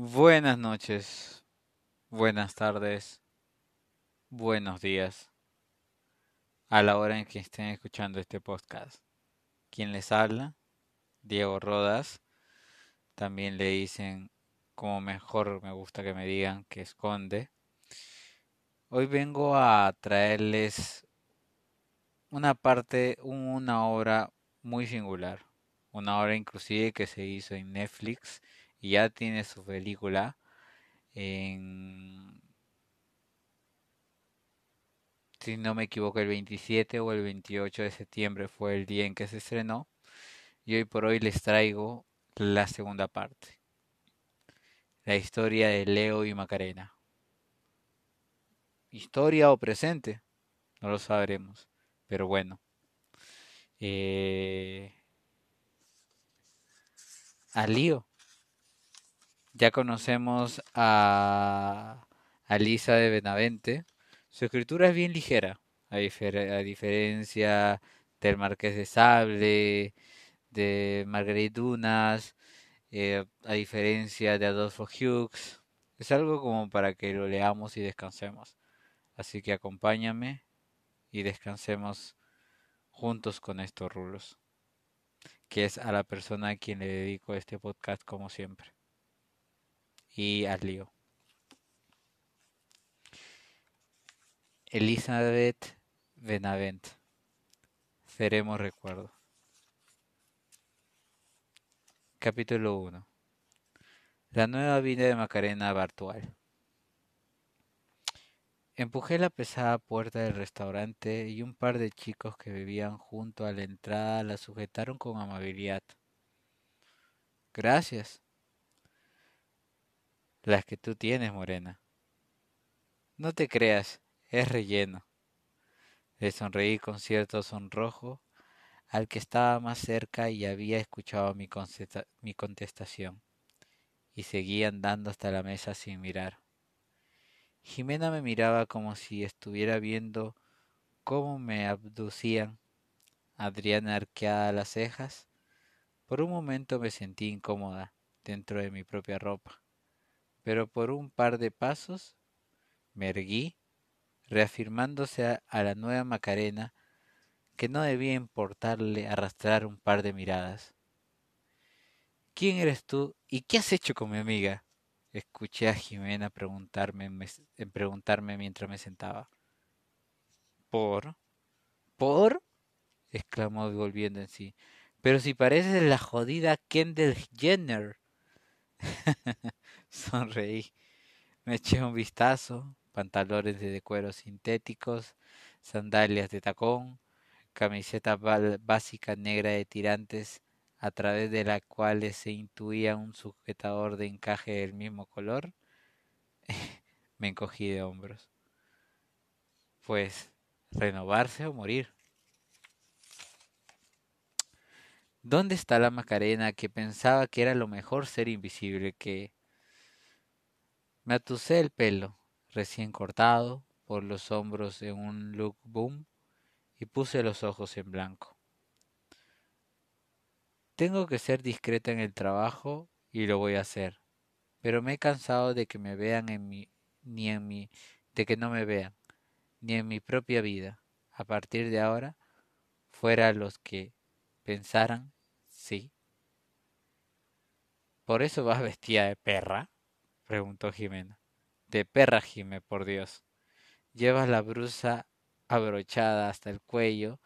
Buenas noches, buenas tardes, buenos días, a la hora en que estén escuchando este podcast. ¿Quién les habla? Diego Rodas. También le dicen, como mejor me gusta que me digan, que esconde. Hoy vengo a traerles una parte, una obra muy singular. Una obra inclusive que se hizo en Netflix y ya tiene su película si no me equivoco, el 27 o el 28 de septiembre fue el día en que se estrenó. Y hoy por hoy les traigo la segunda parte. La historia de Leo y Macarena. Historia o presente, no lo sabremos. Pero bueno. Eh, al lío. Ya conocemos a, a Lisa de Benavente. Su escritura es bien ligera, a, difer- a diferencia del Marqués de Sable, de Marguerite Dunas, eh, a diferencia de Adolfo Hughes. Es algo como para que lo leamos y descansemos. Así que acompáñame y descansemos juntos con estos rulos, que es a la persona a quien le dedico este podcast como siempre. Y al lío. Elizabeth Benavent. Seremos recuerdo. Capítulo 1. La nueva vida de Macarena Bartual. Empujé la pesada puerta del restaurante y un par de chicos que vivían junto a la entrada la sujetaron con amabilidad. Gracias. Las que tú tienes, Morena. No te creas, es relleno. Le sonreí con cierto sonrojo al que estaba más cerca y había escuchado mi, mi contestación, y seguí andando hasta la mesa sin mirar. Jimena me miraba como si estuviera viendo cómo me abducían. Adriana arqueada las cejas. Por un momento me sentí incómoda dentro de mi propia ropa, pero por un par de pasos me erguí, reafirmándose a, la nueva Macarena que no debía importarle arrastrar un par de miradas. ¿Quién eres tú y qué has hecho con mi amiga? Escuché a Jimena preguntarme, me- preguntarme mientras me sentaba. ¿Por? ¿Por? exclamó volviendo en sí. Pero si pareces la jodida Kendall Jenner. Sonreí. Me eché un vistazo, pantalones de cuero sintéticos, sandalias de tacón, camiseta básica negra de tirantes a través de la cual se intuía un sujetador de encaje del mismo color, me encogí de hombros. Pues, renovarse o morir. ¿Dónde está la Macarena que pensaba que era lo mejor ser invisible que... Me atusé el pelo, recién cortado, por los hombros en un look boom y puse los ojos en blanco. Tengo que ser discreta en el trabajo y lo voy a hacer, pero me he cansado de que me vean en mi, ni en mi, de que no me vean, ni en mi propia vida. A partir de ahora, fuera los que pensaran, sí. ¿Por eso vas vestida de perra? Preguntó Jimena. De perra, Jime, por Dios. Llevas la brusa abrochada hasta el cuello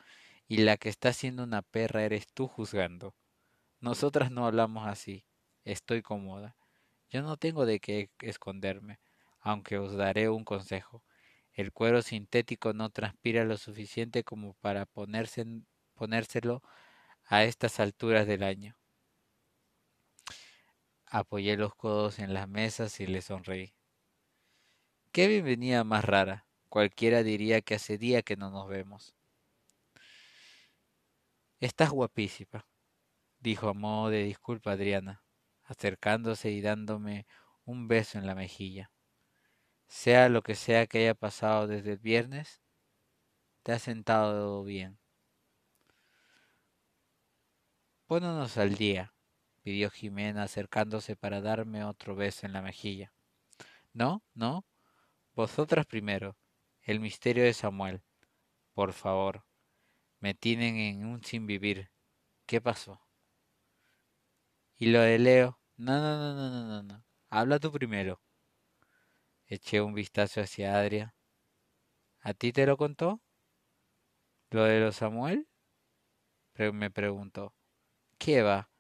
y la que está siendo una perra eres tú juzgando. Nosotras no hablamos así. Estoy cómoda. Yo no tengo de qué esconderme, aunque os daré un consejo. El cuero sintético no transpira lo suficiente como para ponerse, ponérselo a estas alturas del año. Apoyé los codos en las mesas y le sonreí. Qué bienvenida más rara. Cualquiera diría que hace día que no nos vemos. Estás guapísima, dijo a modo de disculpa Adriana, acercándose y dándome un beso en la mejilla. Sea lo que sea que haya pasado desde el viernes, te has sentado bien. Pónganos al día, pidió Jimena acercándose para darme otro beso en la mejilla. No, no, vosotras primero. El misterio de Samuel. Por favor, me tienen en un sin vivir. ¿Qué pasó? Y lo de Leo. No, no, no, no, no, no, no. Habla tú primero. Eché un vistazo hacia Adria. ¿A ti te lo contó? ¿Lo de los Samuel? me preguntó. ¿Qué va?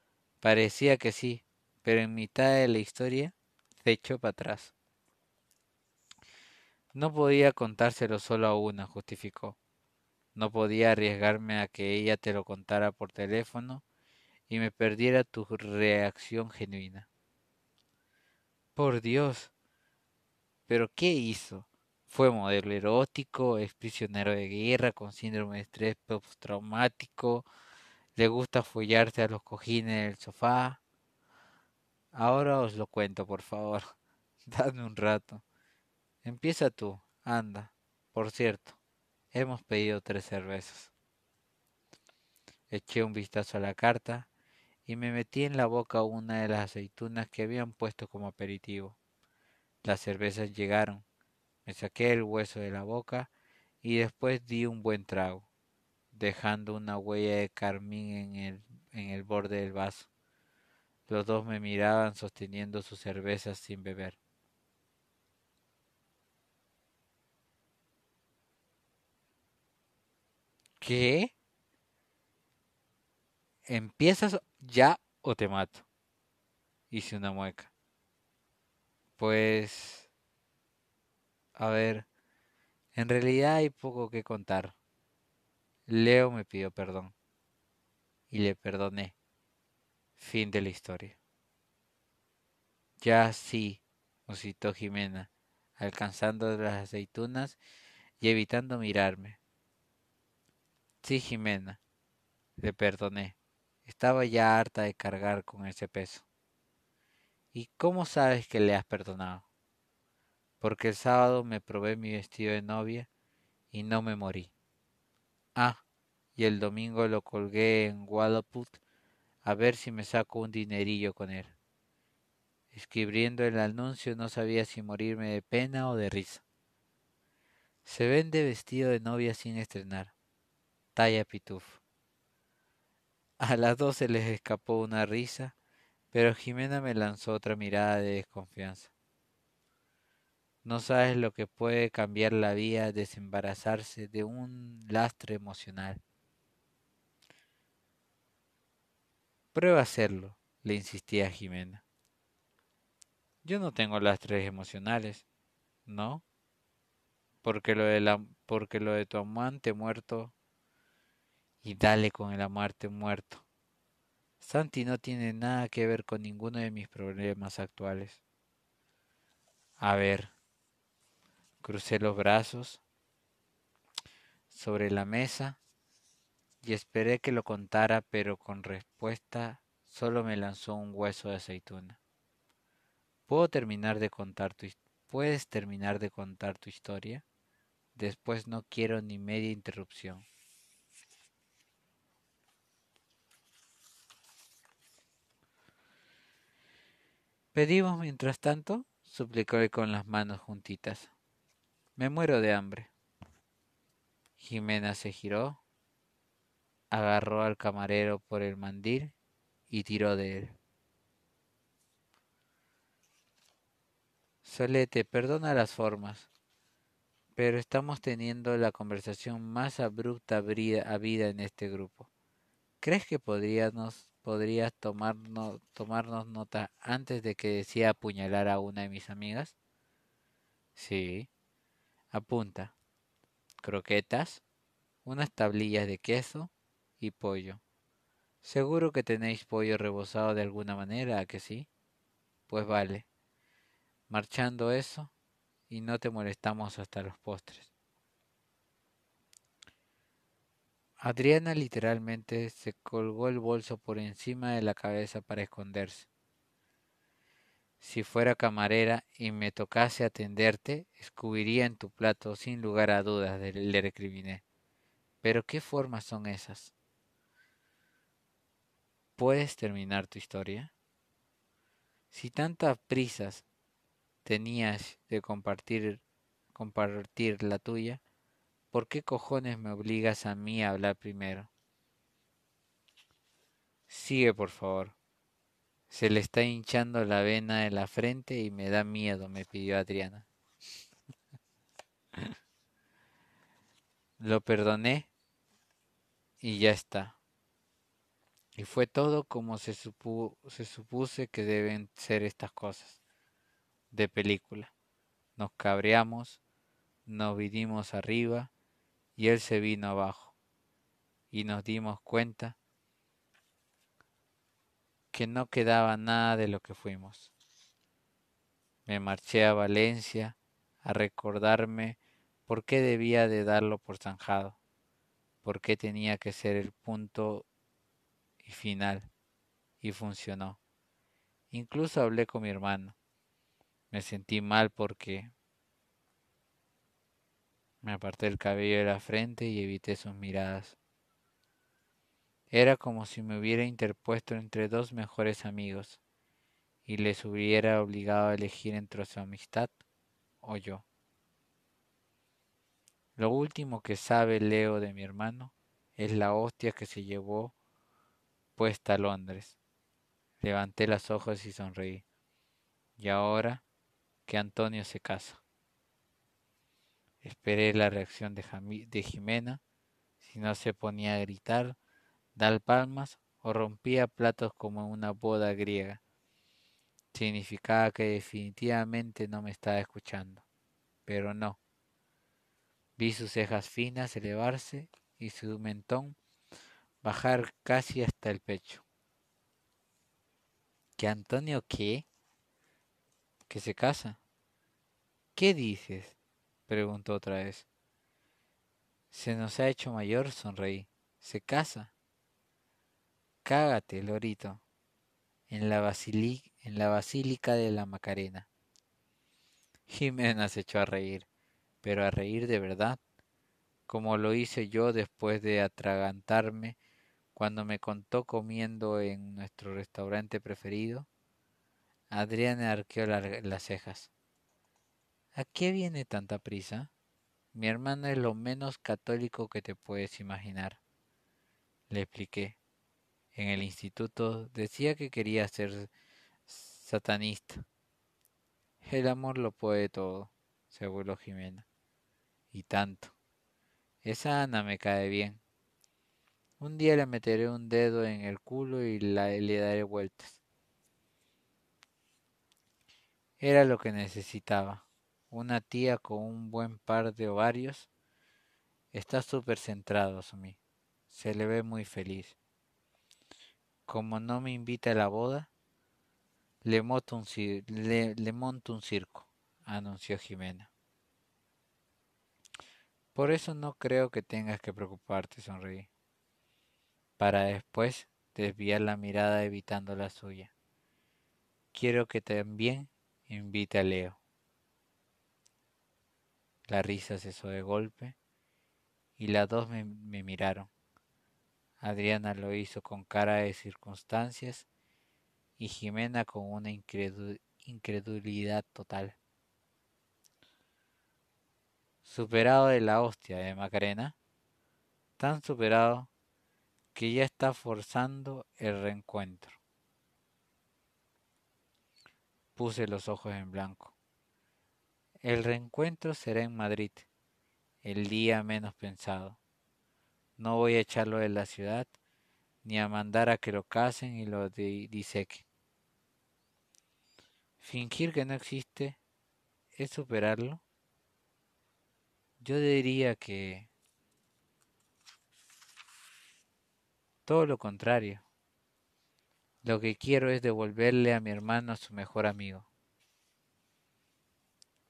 Parecía que sí, pero en mitad de la historia se echó para atrás. No podía contárselo solo a una, justificó. No podía arriesgarme a que ella te lo contara por teléfono y me perdiera tu reacción genuina. Por Dios. ¿Pero qué hizo? Fue modelo erótico, es prisionero de guerra con síndrome de estrés postraumático, le gusta follarse a los cojines del sofá. Ahora os lo cuento, por favor. Dadme un rato. Empieza tú, anda. Por cierto, hemos pedido tres cervezas. Eché un vistazo a la carta y me metí en la boca una de las aceitunas que habían puesto como aperitivo. Las cervezas llegaron. Me saqué el hueso de la boca y después di un buen trago, dejando una huella de carmín en el, en el borde del vaso. Los dos me miraban sosteniendo sus cervezas sin beber. ¿Qué? ¿Empiezas ya o te mato? Hice una mueca. Pues... A ver, en realidad hay poco que contar. Leo me pidió perdón. Y le perdoné. Fin de la historia. Ya sí, musitó Jimena, alcanzando las aceitunas y evitando mirarme. Sí, Jimena, le perdoné. Estaba ya harta de cargar con ese peso. ¿Y cómo sabes que le has perdonado? Porque el sábado me probé mi vestido de novia y no me morí. Ah, y el domingo lo colgué en Wallaput a ver si me saco un dinerillo con él. Escribiendo el anuncio no sabía si morirme de pena o de risa. Se vende vestido de novia sin estrenar. Talla pituf. A las dos se les escapó una risa, pero Jimena me lanzó otra mirada de desconfianza. No sabes lo que puede cambiar la vida desembarazarse de un lastre emocional. Prueba a hacerlo, le insistía Jimena. Yo no tengo lastres emocionales, ¿no? Porque lo de, la, porque lo de tu amante muerto y dale con el amarte muerto. Santi no tiene nada que ver con ninguno de mis problemas actuales. A ver, crucé los brazos sobre la mesa y esperé que lo contara, pero con respuesta solo me lanzó un hueso de aceituna. ¿Puedo terminar de contar tu ¿Puedes terminar de contar tu historia? Después no quiero ni media interrupción. Pedimos mientras tanto, suplicó él con las manos juntitas. Me muero de hambre. Jimena se giró, agarró al camarero por el mandil y tiró de él. Solete, perdona las formas, pero estamos teniendo la conversación más abrupta habida en este grupo. ¿Crees que podríamos podrías tomarnos, tomarnos nota antes de que decida apuñalar a una de mis amigas? Sí. Apunta. Croquetas, unas tablillas de queso y pollo. Seguro que tenéis pollo rebozado de alguna manera, ¿a que sí? Pues vale. Marchando eso, y no te molestamos hasta los postres. Adriana literalmente se colgó el bolso por encima de la cabeza para esconderse. Si fuera camarera y me tocase atenderte, escubiría en tu plato sin lugar a dudas, le recriminé. Pero ¿qué formas son esas? Puedes terminar tu historia? Si tantas prisas tenías de compartir, compartir la tuya, ¿por qué cojones me obligas a mí a hablar primero? Sigue, por favor. Se le está hinchando la vena de la frente y me da miedo, me pidió Adriana. Lo perdoné y ya está. Y fue todo como se, se supuse que deben ser estas cosas de película. Nos cabreamos, nos vinimos arriba y él se vino abajo. Y nos dimos cuenta que no quedaba nada de lo que fuimos. Me marché a Valencia a recordarme por qué debía de darlo por zanjado, por qué tenía que ser el punto final, y funcionó. Incluso hablé con mi hermano. Me sentí mal porque me aparté el cabello de la frente y evité sus miradas. Era como si me hubiera interpuesto entre dos mejores amigos y les hubiera obligado a elegir entre su amistad o yo. Lo último que sabe Leo de mi hermano es la hostia que se llevó puesta a Londres. Levanté los ojos y sonreí. Y ahora que Antonio se casa. Esperé la reacción de, de Jimena, si no se ponía a gritar, dar palmas o rompía platos como en una boda griega. Significaba que definitivamente no me estaba escuchando. Pero no. Vi sus cejas finas elevarse y su mentón bajar casi hasta el pecho. ¿Que Antonio qué? ¿Que se casa? ¿Qué dices? preguntó otra vez. Se nos ha hecho mayor, sonreí. ¿Se casa? Cágate, lorito, en la, en la basílica de la Macarena. Jimena se echó a reír, pero a reír de verdad, como lo hice yo después de atragantarme cuando me contó comiendo en nuestro restaurante preferido. Adriana arqueó las cejas. ¿A qué viene tanta prisa? Mi hermano es lo menos católico que te puedes imaginar. Le expliqué. En el instituto decía que quería ser satanista. El amor lo puede todo, se burló Jimena. Y tanto. Esa Ana me cae bien. Un día le meteré un dedo en el culo y le daré vueltas. Era lo que necesitaba una tía con un buen par de ovarios, está súper centrado, mí. Se le ve muy feliz. Como no me invita a la boda, le monto un, le monto un circo, anunció Jimena. Por eso no creo que tengas que preocuparte, sonreí, para después desviar la mirada evitando la suya. Quiero que también invite a Leo. La risa cesó de golpe y las dos me, miraron. Adriana lo hizo con cara de circunstancias y Jimena con una incredulidad total. Superado de la hostia de Macarena, tan superado que ya está forzando el reencuentro. Puse los ojos en blanco. El reencuentro será en Madrid, el día menos pensado. No voy a echarlo de la ciudad, ni a mandar a que lo casen y lo disequen. Fingir que no existe es superarlo. Yo diría que todo lo contrario. Lo que quiero es devolverle a mi hermano a su mejor amigo.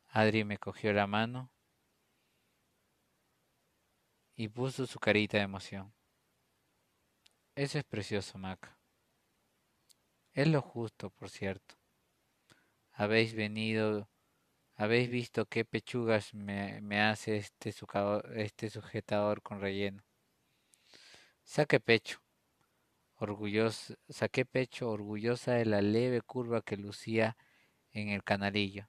Adri me cogió la mano y puso su carita de emoción. Eso es precioso, Maca. Es lo justo, por cierto. Habéis venido, habéis visto qué pechugas me, me hace este, este sujetador con relleno. Saque pecho. Saqué pecho orgullosa de la leve curva que lucía en el canalillo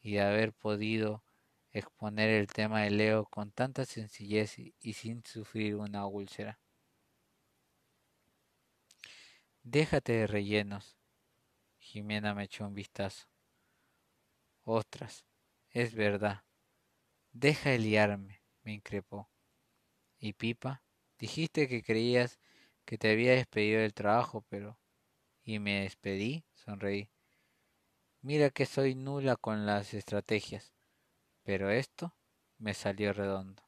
y de haber podido exponer el tema de Leo con tanta sencillez y sin sufrir una úlcera. Déjate de rellenos. Jimena me echó un vistazo. Ostras, es verdad. Deja de liarme, me increpó. ¿Y Pipa? Dijiste que creías que te había despedido del trabajo, pero... ¿Y me despedí? Sonreí. Mira que soy nula con las estrategias, pero esto me salió redondo.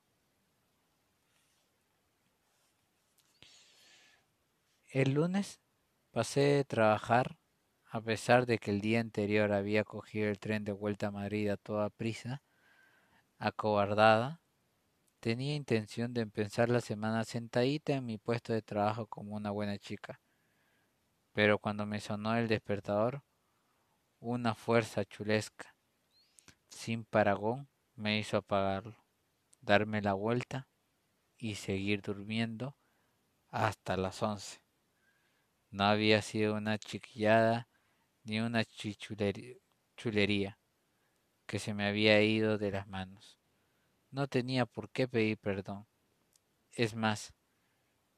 El lunes pasé de trabajar, a pesar de que el día anterior había cogido el tren de vuelta a Madrid a toda prisa, acobardada, tenía intención de empezar la semana sentadita en mi puesto de trabajo como una buena chica. Pero cuando me sonó el despertador, una fuerza chulesca, sin paragón, me hizo apagarlo, darme la vuelta y seguir durmiendo hasta las once. No había sido una chiquillada ni una chulería que se me había ido de las manos. No tenía por qué pedir perdón. Es más,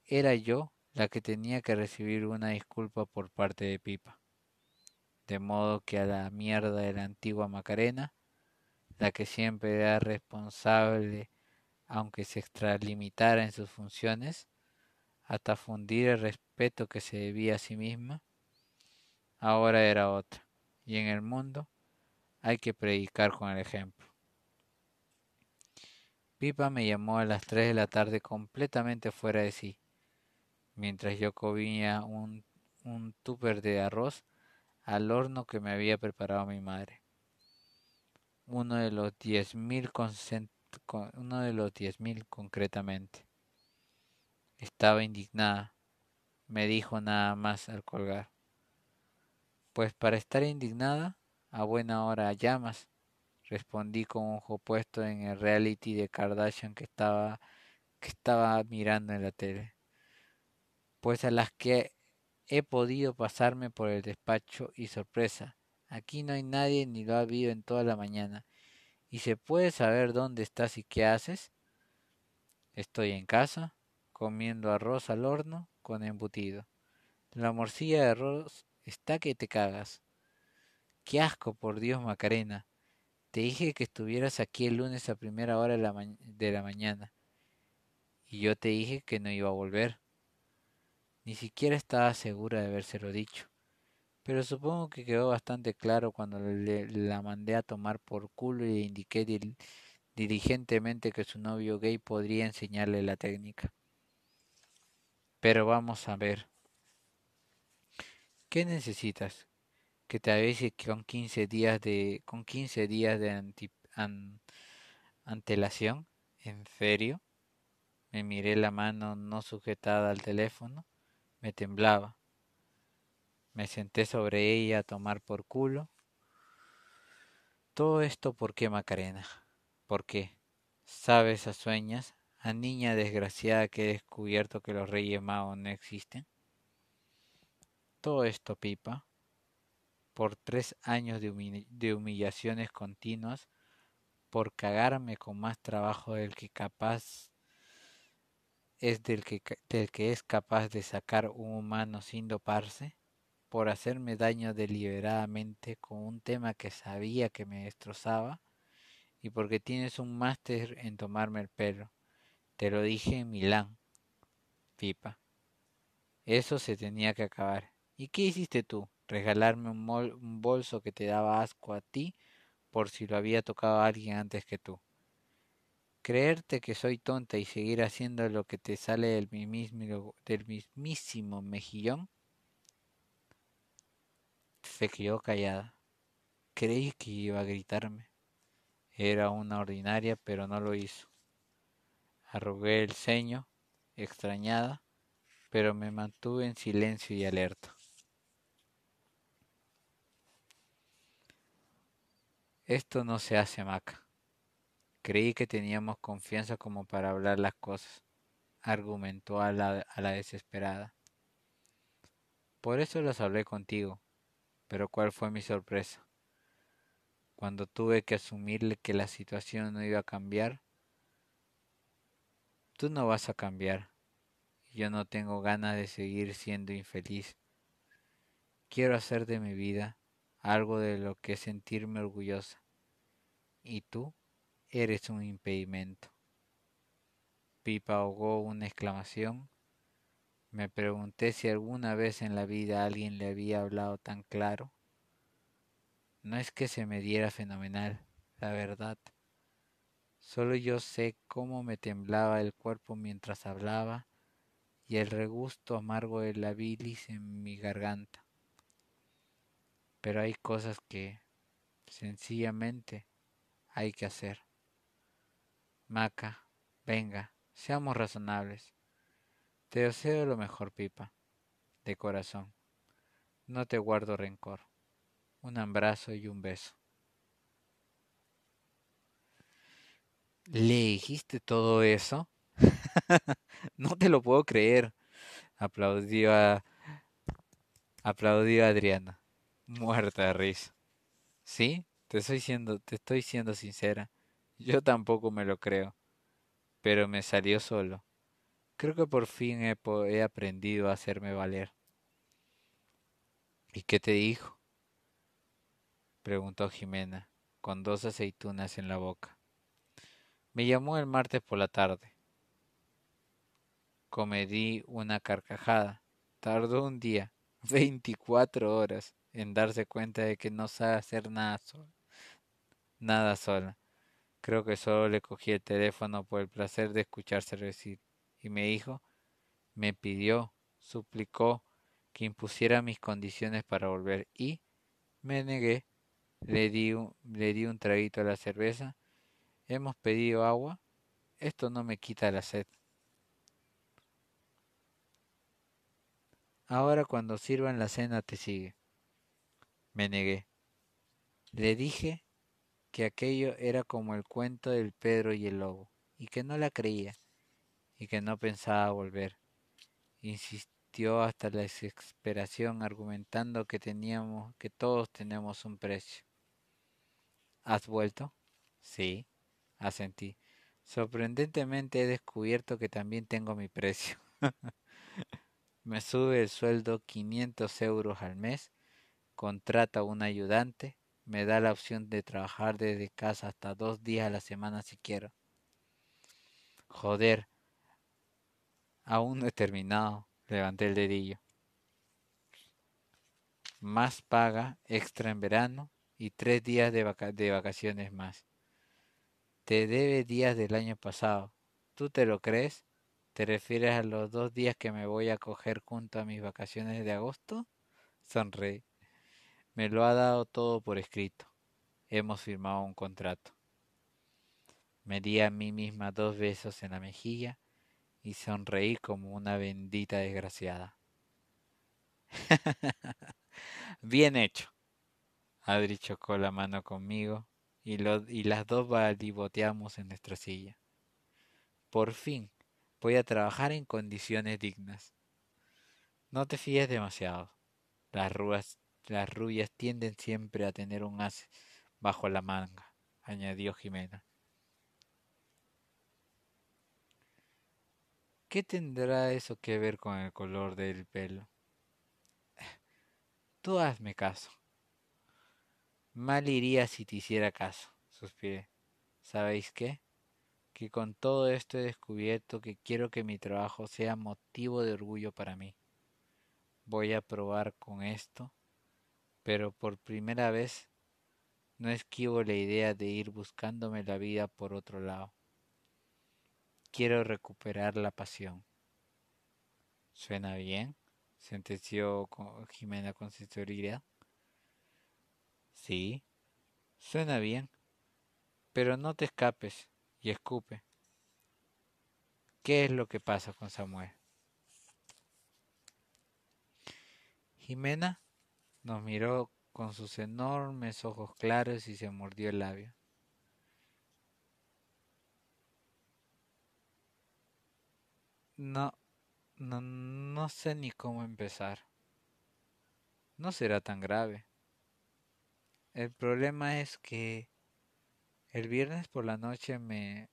era yo la que tenía que recibir una disculpa por parte de Pipa de modo que a la mierda de la antigua Macarena, la que siempre era responsable aunque se extralimitara en sus funciones, hasta fundir el respeto que se debía a sí misma, ahora era otra, y en el mundo hay que predicar con el ejemplo. Pipa me llamó a las tres de la tarde completamente fuera de sí, mientras yo comía un, un tupper de arroz al horno que me había preparado mi madre. Uno de los diez mil uno de los diez mil concretamente. Estaba indignada. Me dijo nada más al colgar. Pues para estar indignada, a buena hora llamas, respondí con un ojo puesto en el reality de Kardashian que estaba, que estaba mirando en la tele. Pues a las que He podido pasarme por el despacho y sorpresa. Aquí no hay nadie ni lo ha habido en toda la mañana. ¿Y se puede saber dónde estás y qué haces? Estoy en casa, comiendo arroz al horno con embutido. La morcilla de arroz está que te cagas. Qué asco, por Dios, Macarena. Te dije que estuvieras aquí el lunes a primera hora de la, mañana. Y yo te dije que no iba a volver. Ni siquiera estaba segura de habérselo dicho, pero supongo que quedó bastante claro cuando le, la mandé a tomar por culo y le indiqué diligentemente que su novio gay podría enseñarle la técnica. Pero vamos a ver. ¿Qué necesitas? Que te avise con 15 días de con 15 días de antelación. ¿En serio? Me miré la mano no sujetada al teléfono me temblaba. Me senté sobre ella a tomar por culo. Todo esto por qué, Macarena. ¿Por qué? ¿Sabes a sueñas, a niña desgraciada que he descubierto que los reyes magos no existen? Todo esto, Pipa, por tres años de, humillaciones continuas, por cagarme con más trabajo del que capaz es del que, del que es capaz de sacar un humano sin doparse, por hacerme daño deliberadamente con un tema que sabía que me destrozaba, y porque tienes un máster en tomarme el pelo. Te lo dije en Milán, pipa. Eso se tenía que acabar. ¿Y qué hiciste tú? Regalarme un, un bolso que te daba asco a ti por si lo había tocado alguien antes que tú creerte que soy tonta y seguir haciendo lo que te sale del mismísimo, del mismísimo mejillón, se quedó callada. Creí que iba a gritarme. Era una ordinaria, pero no lo hizo. Arrugué el ceño, extrañada, pero me mantuve en silencio y alerta. Esto no se hace, Maca. Creí que teníamos confianza como para hablar las cosas, argumentó a la, a la desesperada. Por eso las hablé contigo. Pero ¿cuál fue mi sorpresa? Cuando tuve que asumirle que la situación no iba a cambiar, tú no vas a cambiar. Yo no tengo ganas de seguir siendo infeliz. Quiero hacer de mi vida algo de lo que sentirme orgullosa. Y tú eres un impedimento. Pipa ahogó una exclamación. Me pregunté si alguna vez en la vida alguien le había hablado tan claro. No es que se me diera fenomenal, la verdad. Solo yo sé cómo me temblaba el cuerpo mientras hablaba y el regusto amargo de la bilis en mi garganta. Pero hay cosas que sencillamente hay que hacer. Maca, venga, seamos razonables. Te deseo lo mejor, Pipa, de corazón. No te guardo rencor un abrazo y un beso. ¿Le dijiste todo eso? no te lo puedo creer. Aplaudió a, aplaudió a Adriana, muerta de risa. Sí, te estoy siendo, te estoy siendo sincera. Yo tampoco me lo creo, pero me salió solo. Creo que por fin he, he aprendido a hacerme valer. ¿Y qué te dijo? preguntó Jimena, con dos aceitunas en la boca. Me llamó el martes por la tarde. Comedí una carcajada. Tardó un día, veinticuatro horas, en darse cuenta de que no sabe hacer nada sola. Nada sola. Creo que solo le cogí el teléfono por el placer de escucharse decir. Y me dijo, me pidió, suplicó que impusiera mis condiciones para volver y me negué le di, un, le di un traguito a la cerveza. Hemos pedido agua. Esto no me quita la sed. Ahora cuando sirvan la cena te sigue. Me negué. Le dije que aquello era como el cuento del Pedro y el lobo, y que no la creía, y que no pensaba volver. Insistió hasta la desesperación argumentando que teníamos, que todos tenemos un precio. ¿Has vuelto? Sí, asentí. Sorprendentemente he descubierto que también tengo mi precio. Me sube el sueldo 500 euros al mes, contrata un ayudante, me da la opción de trabajar desde casa hasta dos días a la semana si quiero. Joder, aún no he terminado, levanté el dedillo. Más paga extra en verano y tres días de, de vacaciones más. Te debe días del año pasado. ¿Tú te lo crees? ¿Te refieres a los dos días que me voy a coger junto a mis vacaciones de agosto? Sonreí. Me lo ha dado todo por escrito. Hemos firmado un contrato. Me di a mí misma dos besos en la mejilla y sonreí como una bendita desgraciada. Bien hecho. Adri chocó la mano conmigo y, las dos baliboteamos en nuestra silla. Por fin, voy a trabajar en condiciones dignas. No te fíes demasiado. Las, ruas, las rubias tienden siempre a tener un as bajo la manga, añadió Jimena. ¿Qué tendrá eso que ver con el color del pelo? Tú hazme caso. Mal iría si te hiciera caso, suspiré. ¿Sabéis qué? Que con todo esto he descubierto que quiero que mi trabajo sea motivo de orgullo para mí. Voy a probar con esto, pero por primera vez no esquivo la idea de ir buscándome la vida por otro lado. Quiero recuperar la pasión. ¿Suena bien? sentenció Jimena con sinceridad. Sí, suena bien, pero no te escapes y escupe. ¿Qué es lo que pasa con Samuel? Jimena nos miró con sus enormes ojos claros y se mordió el labio. No, no, no sé ni cómo empezar. no será tan grave. El problema es que el viernes por la noche me,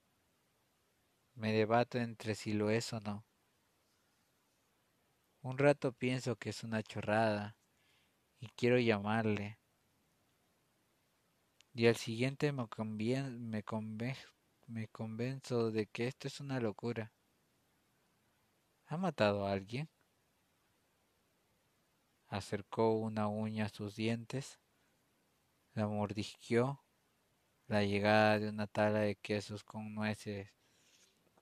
me debato entre si lo es o no. Un rato pienso que es una chorrada y quiero llamarle. Y al siguiente me, me, me convenzo de que esto es una locura. ¿Ha matado a alguien? Acercó una uña a sus dientes, la mordisqueó, la llegada de una tabla de quesos con nueces,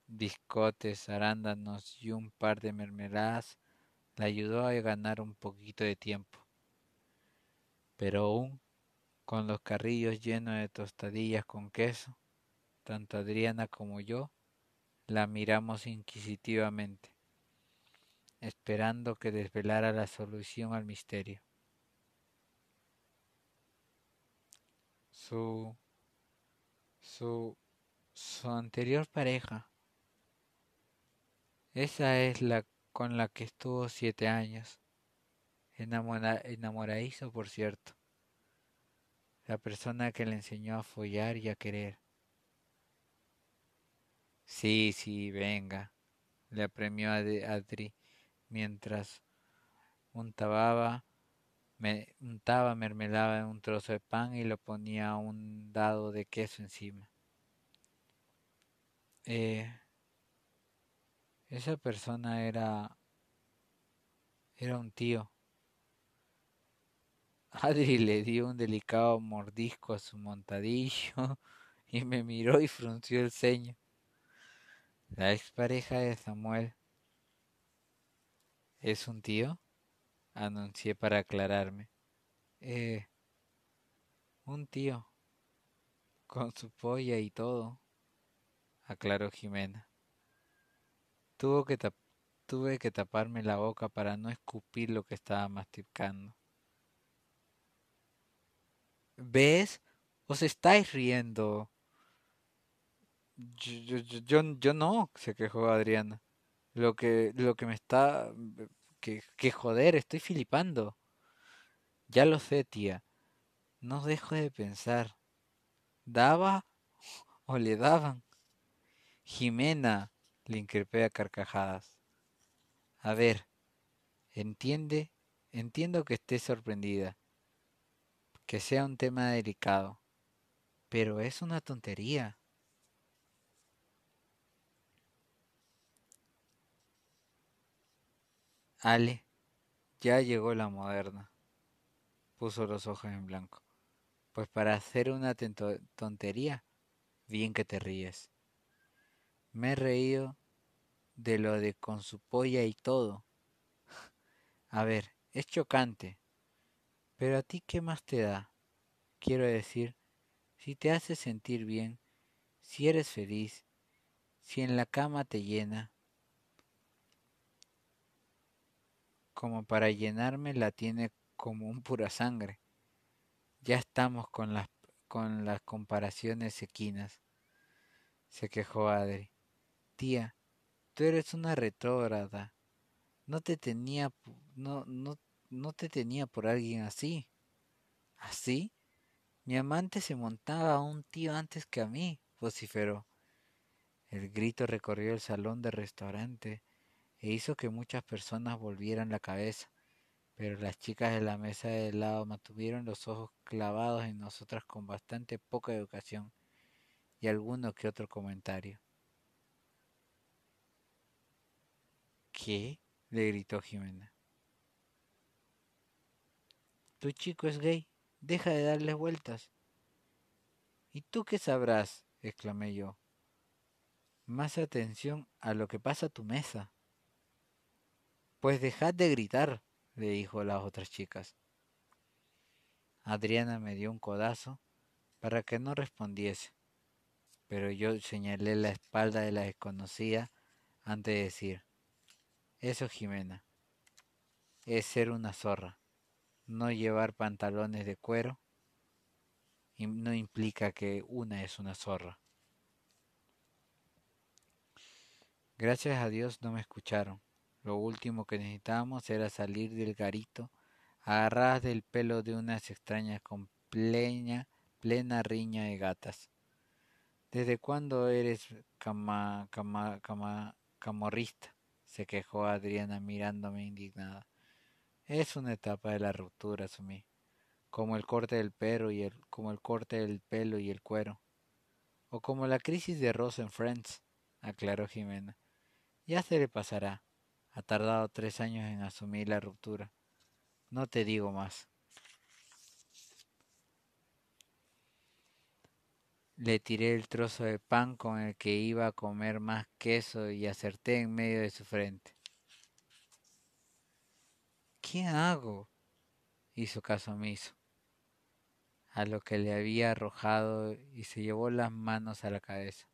biscotes, arándanos y un par de mermeladas le ayudó a ganar un poquito de tiempo. Pero aún, con los carrillos llenos de tostadillas con queso, tanto Adriana como yo la miramos inquisitivamente, esperando que desvelara la solución al misterio. Su su su anterior pareja. Esa es la con la que estuvo siete años. Enamoradizo, por cierto. La persona que le enseñó a follar y a querer. Sí, sí, venga, le apremió a Adri mientras untaba mermelada en un trozo de pan y lo ponía un dado de queso encima. Eh, esa persona era era un tío. Adri le dio un delicado mordisco a su montadillo y me miró y frunció el ceño. La expareja de Samuel. ¿Es un tío? Anuncié para aclararme. Eh, un tío. Con su polla y todo, aclaró Jimena. Tuvo que tuve que taparme la boca para no escupir lo que estaba masticando. ¿Ves? Os estáis riendo. Yo, yo, yo, no, se quejó Adriana. Lo que, lo que me está... Que, que joder, estoy filipando. Ya lo sé, tía. No dejo de pensar. ¿Daba o le daban? Jimena, le increpé a carcajadas. A ver, entiende, entiendo que esté sorprendida, que sea un tema delicado, pero es una tontería. Ale, ya llegó la moderna. Puso los ojos en blanco. Pues para hacer una tontería, bien que te ríes. Me he reído de lo de con su polla y todo. A ver, es chocante. Pero a ti qué más te da? Quiero decir, si te hace sentir bien, si eres feliz, si en la cama te llena, como para llenarme la tiene como un pura sangre. Ya estamos con las, con las comparaciones equinas, se quejó Adri. Tía, tú eres una retrógrada. No te tenía, no, no, no te tenía por alguien así. ¿Así? Mi amante se montaba a un tío antes que a mí, vociferó. El grito recorrió el salón del restaurante e hizo que muchas personas volvieran la cabeza, pero las chicas de la mesa de lado mantuvieron los ojos clavados en nosotras con bastante poca educación y alguno que otro comentario. ¿Qué? le gritó Jimena. Tu chico es gay, deja de darle vueltas. ¿Y tú qué sabrás? exclamé yo. Más atención a lo que pasa a tu mesa. Pues dejad de gritar, le dijo las otras chicas. Adriana me dio un codazo para que no respondiese, pero yo señalé la espalda de la desconocida antes de decir, eso, Jimena, es ser una zorra. No llevar pantalones de cuero no implica que una es una zorra. Gracias a Dios no me escucharon. Lo último que necesitábamos era salir del garito agarradas del pelo de unas extrañas con plena, riña de gatas. ¿Desde cuándo eres cama, camorrista? se quejó Adriana mirándome indignada. Es una etapa de la ruptura, asumí, como el corte del pelo y el, como el corte del pelo y el cuero, o como la crisis de Ross en Friends, aclaró Jimena. Ya se le pasará. Ha tardado tres años en asumir la ruptura. No te digo más. Le tiré el trozo de pan con el que iba a comer más queso y acerté en medio de su frente. ¿Qué hago? hizo caso omiso, a lo que le había arrojado y se llevó las manos a la cabeza.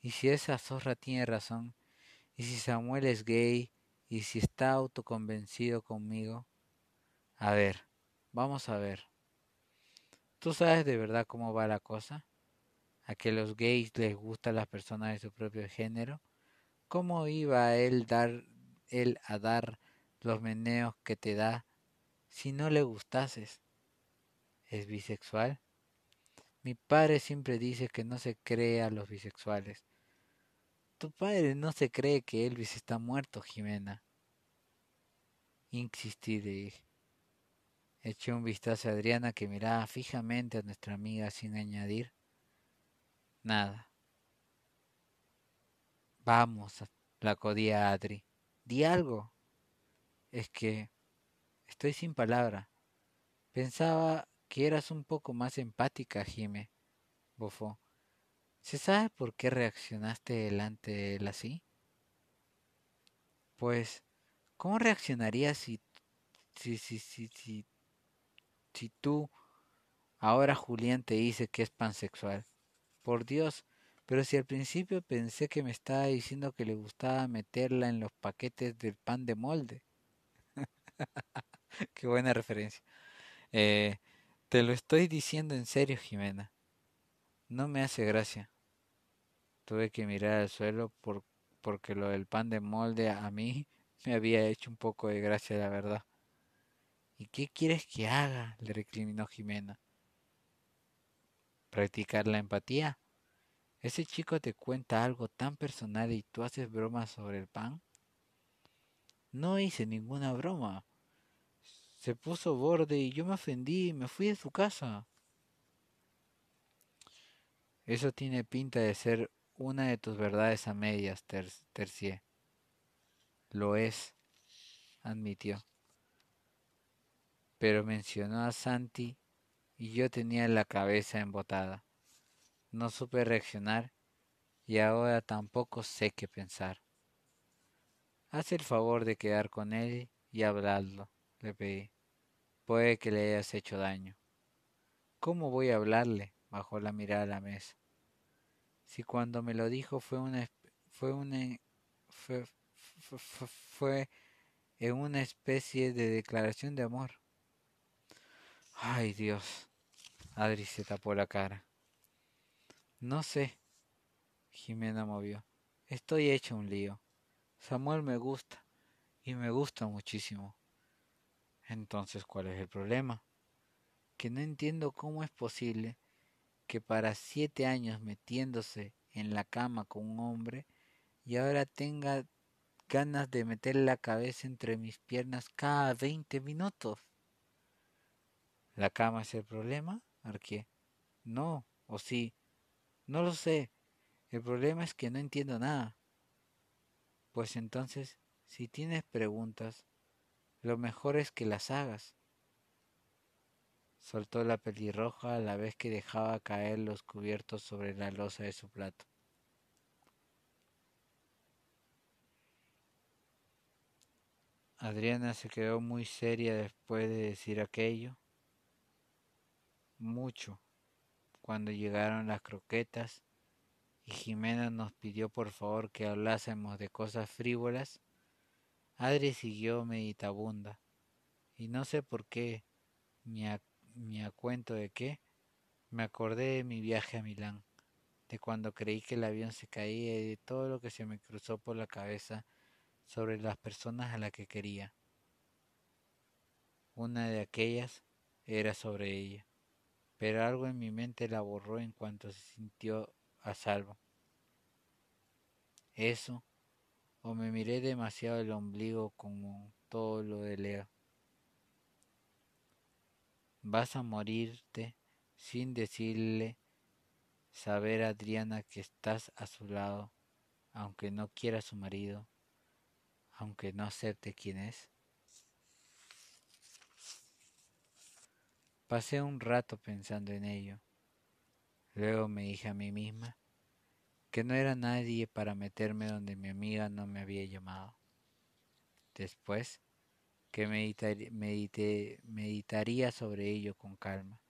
¿Y si esa zorra tiene razón? ¿Y si Samuel es gay? ¿Y si está autoconvencido conmigo? A ver, vamos a ver. ¿Tú sabes de verdad cómo va la cosa? a que los gays les gustan las personas de su propio género, ¿cómo iba él dar él a dar los meneos que te da si no le gustases? ¿Es bisexual? Mi padre siempre dice que no se cree a los bisexuales. Tu padre no se cree que Elvis está muerto, Jimena. Insistí, le dije. Eché un vistazo a Adriana que miraba fijamente a nuestra amiga sin añadir. Nada. Vamos, la codía Adri. Di algo. Es que estoy sin palabra. Pensaba que eras un poco más empática, Jime, bofó. ¿Se sabe por qué reaccionaste delante de él así? Pues, ¿cómo reaccionarías si, si, si, si, si, si tú, ahora Julián te dice que es pansexual? Por Dios, pero si al principio pensé que me estaba diciendo que le gustaba meterla en los paquetes del pan de molde. Qué buena referencia. Eh, te lo estoy diciendo en serio, Jimena. No me hace gracia. Tuve que mirar al suelo por, porque lo del pan de molde a mí me había hecho un poco de gracia, la verdad. ¿Y qué quieres que haga? le recriminó Jimena practicar la empatía. Ese chico te cuenta algo tan personal y tú haces bromas sobre el pan. No hice ninguna broma. Se puso borde y yo me ofendí y me fui de su casa. Eso tiene pinta de ser una de tus verdades a medias, Tercié. Lo es, admitió. Pero mencionó a Santi y yo tenía la cabeza embotada. No supe reaccionar y ahora tampoco sé qué pensar. Haz el favor de quedar con él y hablarlo, le pedí. Puede que le hayas hecho daño. ¿Cómo voy a hablarle? bajó la mirada a la mesa. Si cuando me lo dijo fue una fue una fue, fue, fue en una especie de declaración de amor. Ay Dios, Adri se tapó la cara. No sé. Jimena movió. Estoy hecho un lío. Samuel me gusta. Y me gusta muchísimo. Entonces, ¿cuál es el problema? Que no entiendo cómo es posible que para siete años metiéndose en la cama con un hombre y ahora tenga ganas de meter la cabeza entre mis piernas cada veinte minutos. ¿La cama es el problema? Arqué. No, o sí. No lo sé. El problema es que no entiendo nada. Pues entonces, si tienes preguntas, lo mejor es que las hagas. Soltó la pelirroja a la vez que dejaba caer los cubiertos sobre la losa de su plato. Adriana se quedó muy seria después de decir aquello mucho cuando llegaron las croquetas y Jimena nos pidió por favor que hablásemos de cosas frívolas, Adri siguió meditabunda y no sé por qué, ni a, ni a cuento de qué, me acordé de mi viaje a Milán, de cuando creí que el avión se caía y de todo lo que se me cruzó por la cabeza sobre las personas a las que quería. Una de aquellas era sobre ella, pero algo en mi mente la borró en cuanto se sintió a salvo. Eso, o me miré demasiado el ombligo como todo lo de Leo. Vas a morirte sin decirle saber a Adriana que estás a su lado, aunque no quiera su marido, aunque no acepte quién es. Pasé un rato pensando en ello. Luego me dije a mí misma que no era nadie para meterme donde mi amiga no me había llamado. Después, que meditaría sobre ello con calma,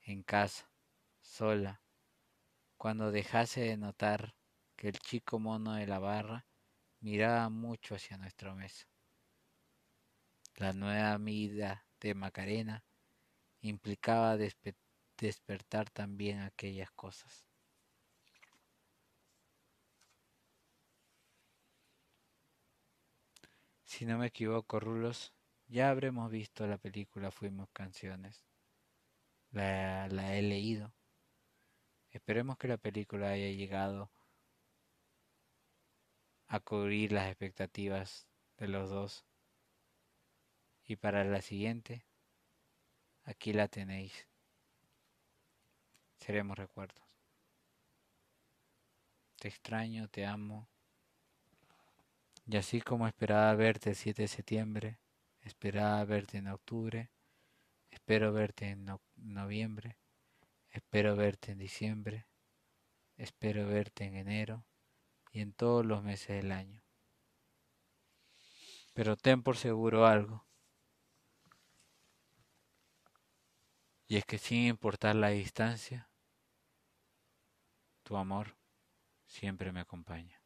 en casa, sola, cuando dejase de notar que el chico mono de la barra miraba mucho hacia nuestra mesa. La nueva amiga de Macarena implicaba despertar también aquellas cosas. Si no me equivoco, Rulos, ya habremos visto la película Fuimos Canciones. La, he leído. Esperemos que la película haya llegado a cubrir las expectativas de los dos. Y para la siguiente, Aquí la tenéis. Seremos recuerdos. Te extraño, te amo. Y así como esperaba verte el 7 de septiembre, esperaba verte en octubre, espero verte en noviembre, espero verte en diciembre, espero verte en enero y en todos los meses del año. Pero ten por seguro algo. Y es que sin importar la distancia, tu amor siempre me acompaña.